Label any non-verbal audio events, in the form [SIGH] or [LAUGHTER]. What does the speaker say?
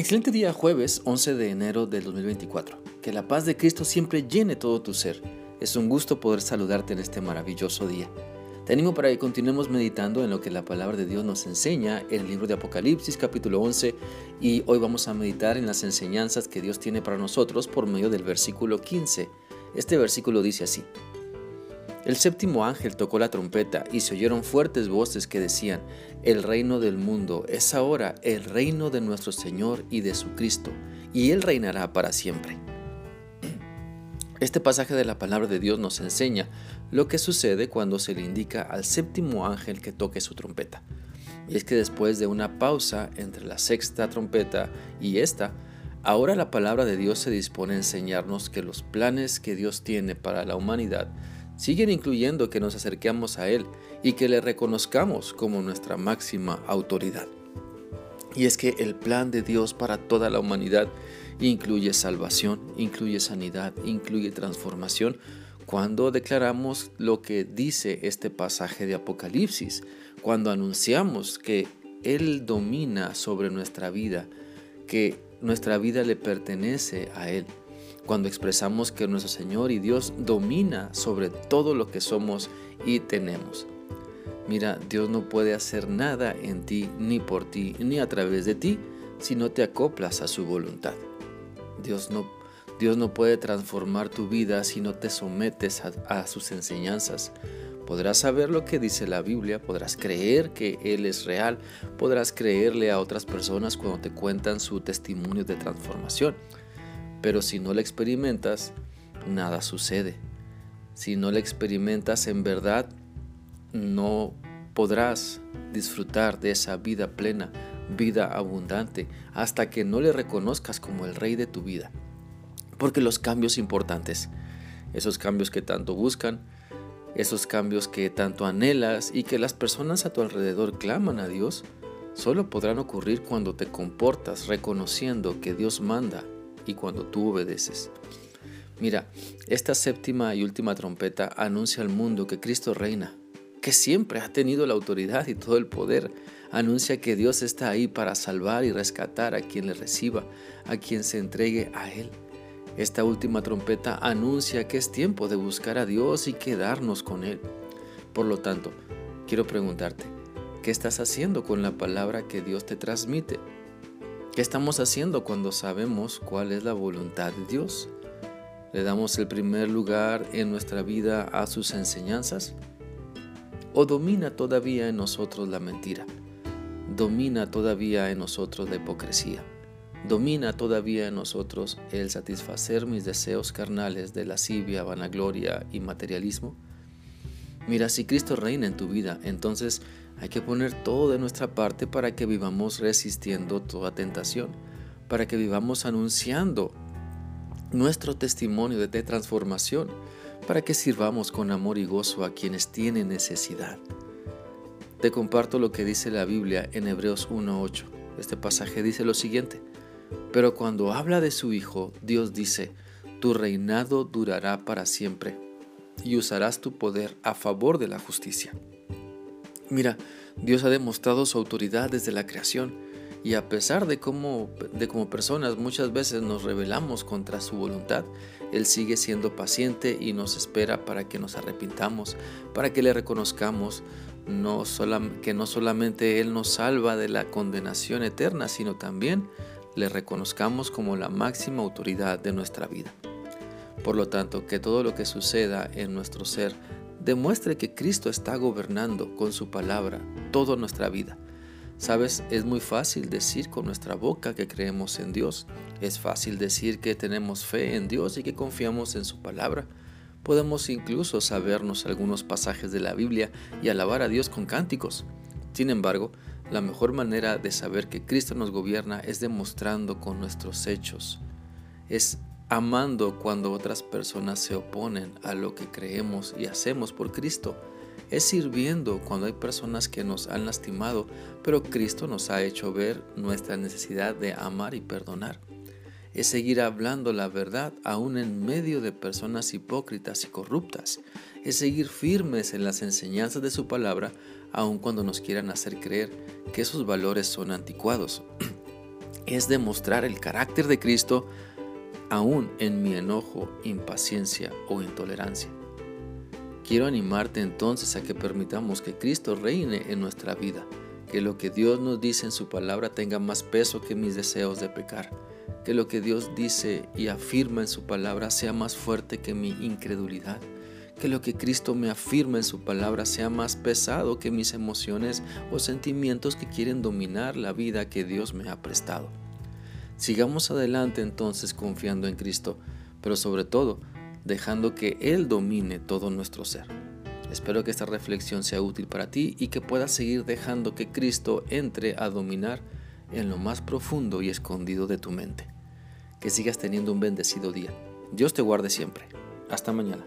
Excelente día jueves 11 de enero del 2024. Que la paz de Cristo siempre llene todo tu ser. Es un gusto poder saludarte en este maravilloso día. Te animo para que continuemos meditando en lo que la palabra de Dios nos enseña en el libro de Apocalipsis capítulo 11 y hoy vamos a meditar en las enseñanzas que Dios tiene para nosotros por medio del versículo 15. Este versículo dice así. El séptimo ángel tocó la trompeta y se oyeron fuertes voces que decían, El reino del mundo es ahora el reino de nuestro Señor y de su Cristo, y Él reinará para siempre. Este pasaje de la palabra de Dios nos enseña lo que sucede cuando se le indica al séptimo ángel que toque su trompeta. Y es que después de una pausa entre la sexta trompeta y esta, ahora la palabra de Dios se dispone a enseñarnos que los planes que Dios tiene para la humanidad siguen incluyendo que nos acerquemos a Él y que le reconozcamos como nuestra máxima autoridad. Y es que el plan de Dios para toda la humanidad incluye salvación, incluye sanidad, incluye transformación, cuando declaramos lo que dice este pasaje de Apocalipsis, cuando anunciamos que Él domina sobre nuestra vida, que nuestra vida le pertenece a Él cuando expresamos que nuestro Señor y Dios domina sobre todo lo que somos y tenemos. Mira, Dios no puede hacer nada en ti, ni por ti, ni a través de ti, si no te acoplas a su voluntad. Dios no, Dios no puede transformar tu vida si no te sometes a, a sus enseñanzas. Podrás saber lo que dice la Biblia, podrás creer que Él es real, podrás creerle a otras personas cuando te cuentan su testimonio de transformación. Pero si no la experimentas, nada sucede. Si no la experimentas en verdad, no podrás disfrutar de esa vida plena, vida abundante, hasta que no le reconozcas como el rey de tu vida. Porque los cambios importantes, esos cambios que tanto buscan, esos cambios que tanto anhelas y que las personas a tu alrededor claman a Dios, solo podrán ocurrir cuando te comportas reconociendo que Dios manda y cuando tú obedeces. Mira, esta séptima y última trompeta anuncia al mundo que Cristo reina, que siempre ha tenido la autoridad y todo el poder. Anuncia que Dios está ahí para salvar y rescatar a quien le reciba, a quien se entregue a Él. Esta última trompeta anuncia que es tiempo de buscar a Dios y quedarnos con Él. Por lo tanto, quiero preguntarte, ¿qué estás haciendo con la palabra que Dios te transmite? ¿Qué estamos haciendo cuando sabemos cuál es la voluntad de Dios? ¿Le damos el primer lugar en nuestra vida a sus enseñanzas? ¿O domina todavía en nosotros la mentira? ¿Domina todavía en nosotros la hipocresía? ¿Domina todavía en nosotros el satisfacer mis deseos carnales de lascivia, vanagloria y materialismo? Mira, si Cristo reina en tu vida, entonces hay que poner todo de nuestra parte para que vivamos resistiendo toda tentación, para que vivamos anunciando nuestro testimonio de transformación, para que sirvamos con amor y gozo a quienes tienen necesidad. Te comparto lo que dice la Biblia en Hebreos 1.8. Este pasaje dice lo siguiente, pero cuando habla de su Hijo, Dios dice, tu reinado durará para siempre y usarás tu poder a favor de la justicia. Mira, Dios ha demostrado su autoridad desde la creación y a pesar de cómo, de como personas muchas veces nos rebelamos contra su voluntad, Él sigue siendo paciente y nos espera para que nos arrepintamos, para que le reconozcamos no que no solamente Él nos salva de la condenación eterna, sino también le reconozcamos como la máxima autoridad de nuestra vida. Por lo tanto, que todo lo que suceda en nuestro ser demuestre que Cristo está gobernando con su palabra toda nuestra vida. Sabes, es muy fácil decir con nuestra boca que creemos en Dios. Es fácil decir que tenemos fe en Dios y que confiamos en su palabra. Podemos incluso sabernos algunos pasajes de la Biblia y alabar a Dios con cánticos. Sin embargo, la mejor manera de saber que Cristo nos gobierna es demostrando con nuestros hechos. Es amando cuando otras personas se oponen a lo que creemos y hacemos por Cristo. Es sirviendo cuando hay personas que nos han lastimado, pero Cristo nos ha hecho ver nuestra necesidad de amar y perdonar. Es seguir hablando la verdad aún en medio de personas hipócritas y corruptas. Es seguir firmes en las enseñanzas de su palabra aun cuando nos quieran hacer creer que esos valores son anticuados. [CLEARS THROAT] es demostrar el carácter de Cristo aún en mi enojo, impaciencia o intolerancia. Quiero animarte entonces a que permitamos que Cristo reine en nuestra vida, que lo que Dios nos dice en su palabra tenga más peso que mis deseos de pecar, que lo que Dios dice y afirma en su palabra sea más fuerte que mi incredulidad, que lo que Cristo me afirma en su palabra sea más pesado que mis emociones o sentimientos que quieren dominar la vida que Dios me ha prestado. Sigamos adelante entonces confiando en Cristo, pero sobre todo dejando que Él domine todo nuestro ser. Espero que esta reflexión sea útil para ti y que puedas seguir dejando que Cristo entre a dominar en lo más profundo y escondido de tu mente. Que sigas teniendo un bendecido día. Dios te guarde siempre. Hasta mañana.